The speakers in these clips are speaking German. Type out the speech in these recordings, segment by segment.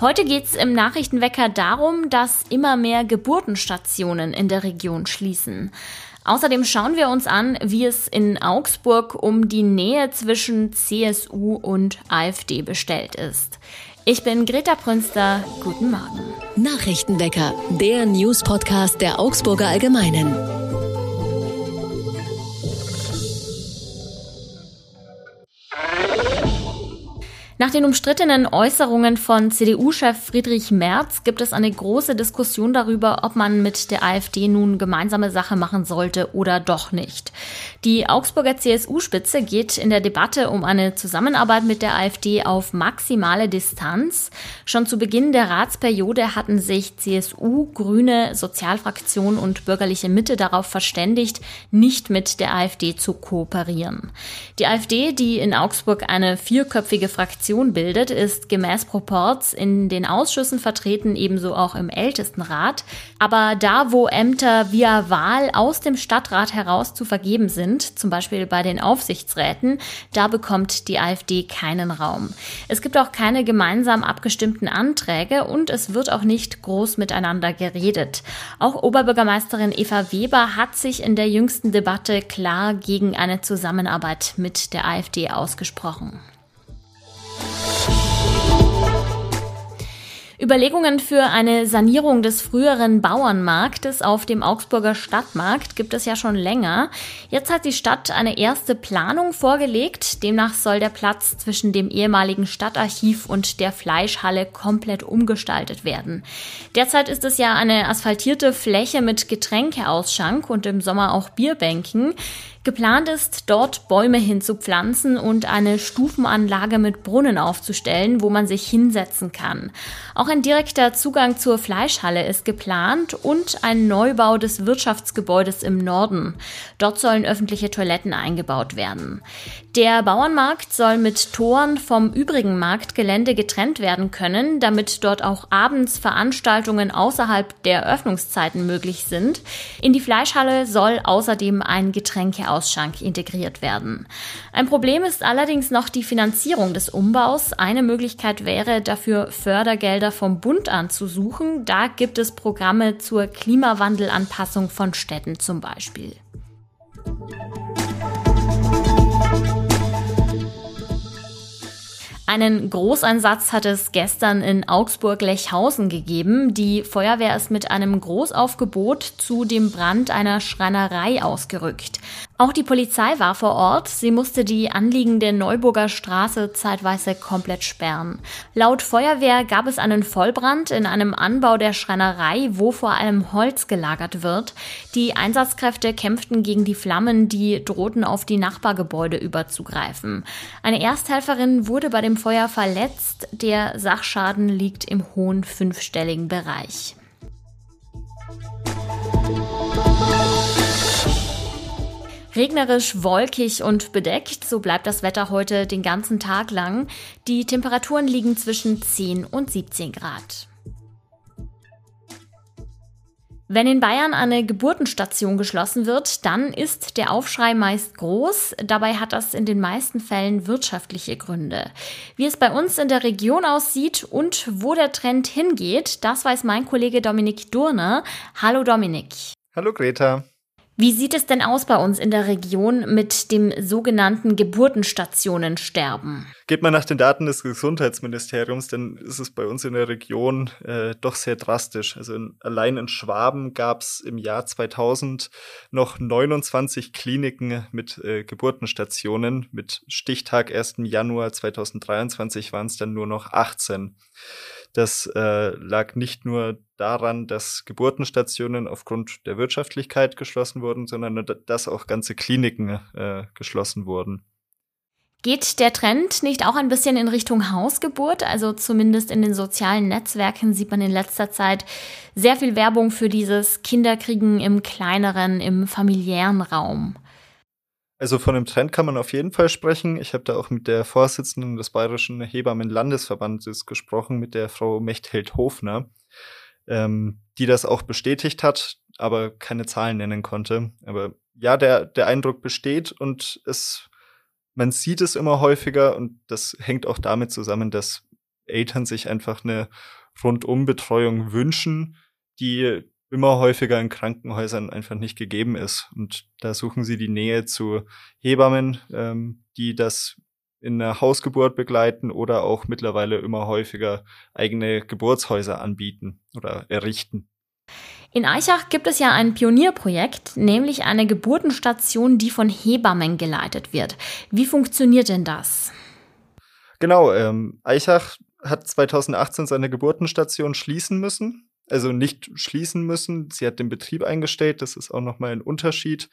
Heute geht es im Nachrichtenwecker darum, dass immer mehr Geburtenstationen in der Region schließen. Außerdem schauen wir uns an, wie es in Augsburg um die Nähe zwischen CSU und AfD bestellt ist. Ich bin Greta Prünster. Guten Morgen. Nachrichtenwecker, der News-Podcast der Augsburger Allgemeinen. Nach den umstrittenen Äußerungen von CDU-Chef Friedrich Merz gibt es eine große Diskussion darüber, ob man mit der AfD nun gemeinsame Sache machen sollte oder doch nicht. Die Augsburger CSU-Spitze geht in der Debatte um eine Zusammenarbeit mit der AfD auf maximale Distanz. Schon zu Beginn der Ratsperiode hatten sich CSU, Grüne, Sozialfraktion und bürgerliche Mitte darauf verständigt, nicht mit der AfD zu kooperieren. Die AfD, die in Augsburg eine vierköpfige Fraktion Fraktion bildet, ist gemäß Proports in den Ausschüssen vertreten, ebenso auch im Ältestenrat. Aber da, wo Ämter via Wahl aus dem Stadtrat heraus zu vergeben sind, zum Beispiel bei den Aufsichtsräten, da bekommt die AfD keinen Raum. Es gibt auch keine gemeinsam abgestimmten Anträge und es wird auch nicht groß miteinander geredet. Auch Oberbürgermeisterin Eva Weber hat sich in der jüngsten Debatte klar gegen eine Zusammenarbeit mit der AfD ausgesprochen. Überlegungen für eine Sanierung des früheren Bauernmarktes auf dem Augsburger Stadtmarkt gibt es ja schon länger. Jetzt hat die Stadt eine erste Planung vorgelegt. Demnach soll der Platz zwischen dem ehemaligen Stadtarchiv und der Fleischhalle komplett umgestaltet werden. Derzeit ist es ja eine asphaltierte Fläche mit Getränkeausschank und im Sommer auch Bierbänken. Geplant ist, dort Bäume hinzupflanzen und eine Stufenanlage mit Brunnen aufzustellen, wo man sich hinsetzen kann. Auch ein direkter Zugang zur Fleischhalle ist geplant und ein Neubau des Wirtschaftsgebäudes im Norden. Dort sollen öffentliche Toiletten eingebaut werden. Der Bauernmarkt soll mit Toren vom übrigen Marktgelände getrennt werden können, damit dort auch abends Veranstaltungen außerhalb der Öffnungszeiten möglich sind. In die Fleischhalle soll außerdem ein Getränke Ausschank integriert werden. Ein Problem ist allerdings noch die Finanzierung des Umbaus. Eine Möglichkeit wäre dafür Fördergelder vom Bund anzusuchen. Da gibt es Programme zur Klimawandelanpassung von Städten zum Beispiel. Einen Großeinsatz hat es gestern in Augsburg-Lechhausen gegeben. Die Feuerwehr ist mit einem Großaufgebot zu dem Brand einer Schreinerei ausgerückt. Auch die Polizei war vor Ort. Sie musste die anliegende Neuburger Straße zeitweise komplett sperren. Laut Feuerwehr gab es einen Vollbrand in einem Anbau der Schreinerei, wo vor allem Holz gelagert wird. Die Einsatzkräfte kämpften gegen die Flammen, die drohten auf die Nachbargebäude überzugreifen. Eine Ersthelferin wurde bei dem Feuer verletzt. Der Sachschaden liegt im hohen fünfstelligen Bereich. Regnerisch, wolkig und bedeckt, so bleibt das Wetter heute den ganzen Tag lang. Die Temperaturen liegen zwischen 10 und 17 Grad. Wenn in Bayern eine Geburtenstation geschlossen wird, dann ist der Aufschrei meist groß. Dabei hat das in den meisten Fällen wirtschaftliche Gründe. Wie es bei uns in der Region aussieht und wo der Trend hingeht, das weiß mein Kollege Dominik Durner. Hallo Dominik. Hallo Greta. Wie sieht es denn aus bei uns in der Region mit dem sogenannten Geburtenstationensterben? Geht man nach den Daten des Gesundheitsministeriums, dann ist es bei uns in der Region äh, doch sehr drastisch. Also in, allein in Schwaben gab es im Jahr 2000 noch 29 Kliniken mit äh, Geburtenstationen. Mit Stichtag 1. Januar 2023 waren es dann nur noch 18. Das äh, lag nicht nur daran, dass Geburtenstationen aufgrund der Wirtschaftlichkeit geschlossen wurden, sondern dass auch ganze Kliniken äh, geschlossen wurden. Geht der Trend nicht auch ein bisschen in Richtung Hausgeburt? Also zumindest in den sozialen Netzwerken sieht man in letzter Zeit sehr viel Werbung für dieses Kinderkriegen im kleineren, im familiären Raum. Also von einem Trend kann man auf jeden Fall sprechen. Ich habe da auch mit der Vorsitzenden des Bayerischen Hebammen-Landesverbandes gesprochen, mit der Frau Mechthild-Hofner, ähm, die das auch bestätigt hat, aber keine Zahlen nennen konnte. Aber ja, der, der Eindruck besteht und es, man sieht es immer häufiger und das hängt auch damit zusammen, dass Eltern sich einfach eine Rundumbetreuung wünschen, die immer häufiger in Krankenhäusern einfach nicht gegeben ist. Und da suchen sie die Nähe zu Hebammen, ähm, die das in einer Hausgeburt begleiten oder auch mittlerweile immer häufiger eigene Geburtshäuser anbieten oder errichten. In Eichach gibt es ja ein Pionierprojekt, nämlich eine Geburtenstation, die von Hebammen geleitet wird. Wie funktioniert denn das? Genau, ähm, Eichach hat 2018 seine Geburtenstation schließen müssen. Also nicht schließen müssen. Sie hat den Betrieb eingestellt. Das ist auch nochmal ein Unterschied.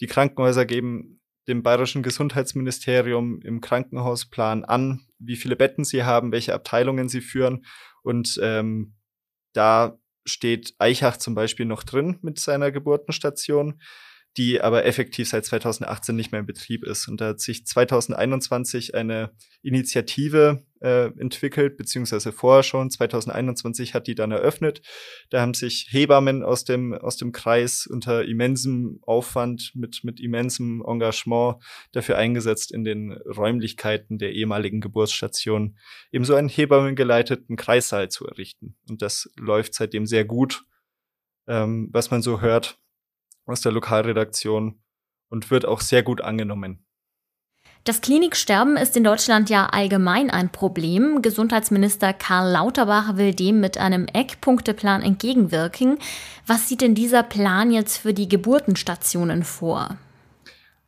Die Krankenhäuser geben dem Bayerischen Gesundheitsministerium im Krankenhausplan an, wie viele Betten sie haben, welche Abteilungen sie führen. Und ähm, da steht Eichach zum Beispiel noch drin mit seiner Geburtenstation, die aber effektiv seit 2018 nicht mehr in Betrieb ist. Und da hat sich 2021 eine Initiative äh, entwickelt, beziehungsweise vorher schon, 2021 hat die dann eröffnet. Da haben sich Hebammen aus dem, aus dem Kreis unter immensem Aufwand, mit, mit immensem Engagement dafür eingesetzt, in den Räumlichkeiten der ehemaligen Geburtsstation ebenso einen Hebammengeleiteten Kreissaal zu errichten. Und das läuft seitdem sehr gut, ähm, was man so hört aus der Lokalredaktion und wird auch sehr gut angenommen. Das Kliniksterben ist in Deutschland ja allgemein ein Problem. Gesundheitsminister Karl Lauterbach will dem mit einem Eckpunkteplan entgegenwirken. Was sieht denn dieser Plan jetzt für die Geburtenstationen vor?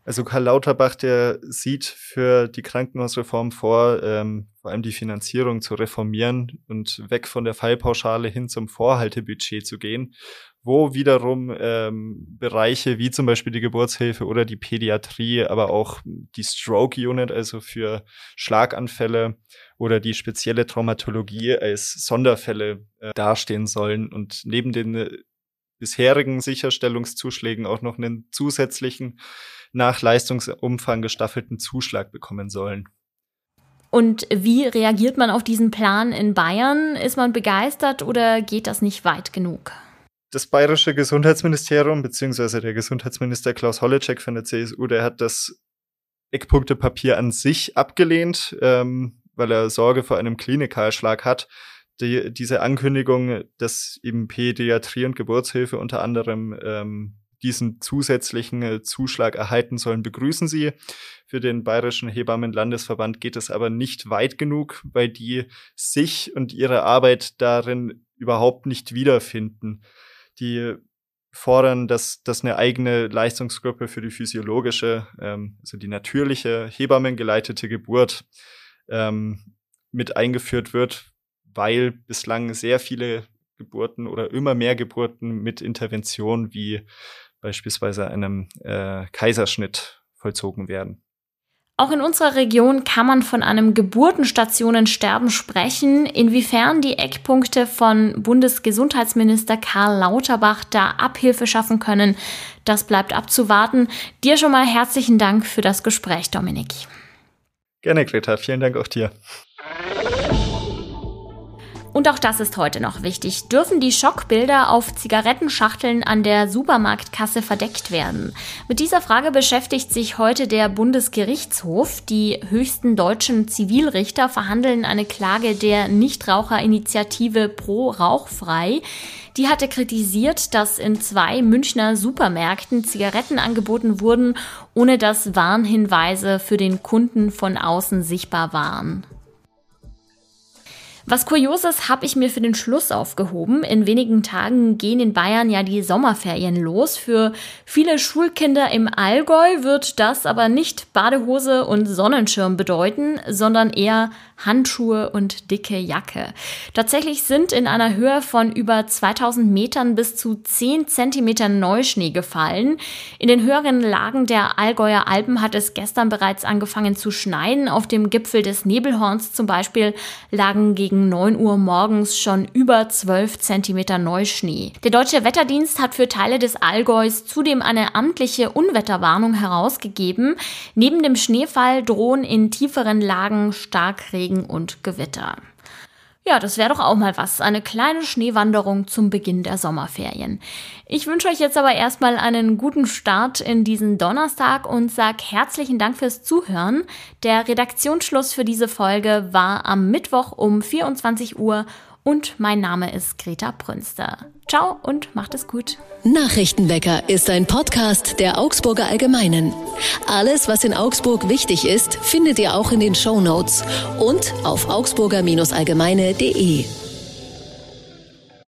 Also Karl Lauterbach, der sieht für die Krankenhausreform vor, ähm, vor allem die Finanzierung zu reformieren und weg von der Fallpauschale hin zum Vorhaltebudget zu gehen wo wiederum ähm, Bereiche wie zum Beispiel die Geburtshilfe oder die Pädiatrie, aber auch die Stroke Unit, also für Schlaganfälle oder die spezielle Traumatologie als Sonderfälle äh, dastehen sollen und neben den äh, bisherigen Sicherstellungszuschlägen auch noch einen zusätzlichen nach Leistungsumfang gestaffelten Zuschlag bekommen sollen. Und wie reagiert man auf diesen Plan in Bayern? Ist man begeistert oder geht das nicht weit genug? das bayerische Gesundheitsministerium, beziehungsweise der Gesundheitsminister Klaus Holleczek von der CSU, der hat das Eckpunktepapier an sich abgelehnt, ähm, weil er Sorge vor einem Klinikalschlag hat. Die, diese Ankündigung, dass eben Pädiatrie und Geburtshilfe unter anderem ähm, diesen zusätzlichen äh, Zuschlag erhalten sollen, begrüßen sie. Für den Bayerischen Hebammenlandesverband geht es aber nicht weit genug, weil die sich und ihre Arbeit darin überhaupt nicht wiederfinden die fordern, dass, dass eine eigene Leistungsgruppe für die physiologische, ähm, also die natürliche Hebammengeleitete Geburt ähm, mit eingeführt wird, weil bislang sehr viele Geburten oder immer mehr Geburten mit Intervention wie beispielsweise einem äh, Kaiserschnitt vollzogen werden. Auch in unserer Region kann man von einem Geburtenstationensterben sprechen. Inwiefern die Eckpunkte von Bundesgesundheitsminister Karl Lauterbach da Abhilfe schaffen können, das bleibt abzuwarten. Dir schon mal herzlichen Dank für das Gespräch, Dominik. Gerne, Greta. Vielen Dank auch dir. Und auch das ist heute noch wichtig. Dürfen die Schockbilder auf Zigarettenschachteln an der Supermarktkasse verdeckt werden? Mit dieser Frage beschäftigt sich heute der Bundesgerichtshof. Die höchsten deutschen Zivilrichter verhandeln eine Klage der Nichtraucherinitiative Pro Rauchfrei. Die hatte kritisiert, dass in zwei Münchner Supermärkten Zigaretten angeboten wurden, ohne dass Warnhinweise für den Kunden von außen sichtbar waren. Was Kurioses habe ich mir für den Schluss aufgehoben. In wenigen Tagen gehen in Bayern ja die Sommerferien los. Für viele Schulkinder im Allgäu wird das aber nicht Badehose und Sonnenschirm bedeuten, sondern eher Handschuhe und dicke Jacke. Tatsächlich sind in einer Höhe von über 2000 Metern bis zu 10 Zentimetern Neuschnee gefallen. In den höheren Lagen der Allgäuer Alpen hat es gestern bereits angefangen zu schneien. Auf dem Gipfel des Nebelhorns zum Beispiel lagen gegen 9 Uhr morgens schon über 12 Zentimeter Neuschnee. Der Deutsche Wetterdienst hat für Teile des Allgäus zudem eine amtliche Unwetterwarnung herausgegeben. Neben dem Schneefall drohen in tieferen Lagen Starkregen Regen und Gewitter. Ja, das wäre doch auch mal was. Eine kleine Schneewanderung zum Beginn der Sommerferien. Ich wünsche euch jetzt aber erstmal einen guten Start in diesen Donnerstag und sag herzlichen Dank fürs Zuhören. Der Redaktionsschluss für diese Folge war am Mittwoch um 24 Uhr und mein Name ist Greta Brünster. Ciao und macht es gut. Nachrichtenwecker ist ein Podcast der Augsburger Allgemeinen. Alles, was in Augsburg wichtig ist, findet ihr auch in den Show Notes und auf augsburger-allgemeine.de.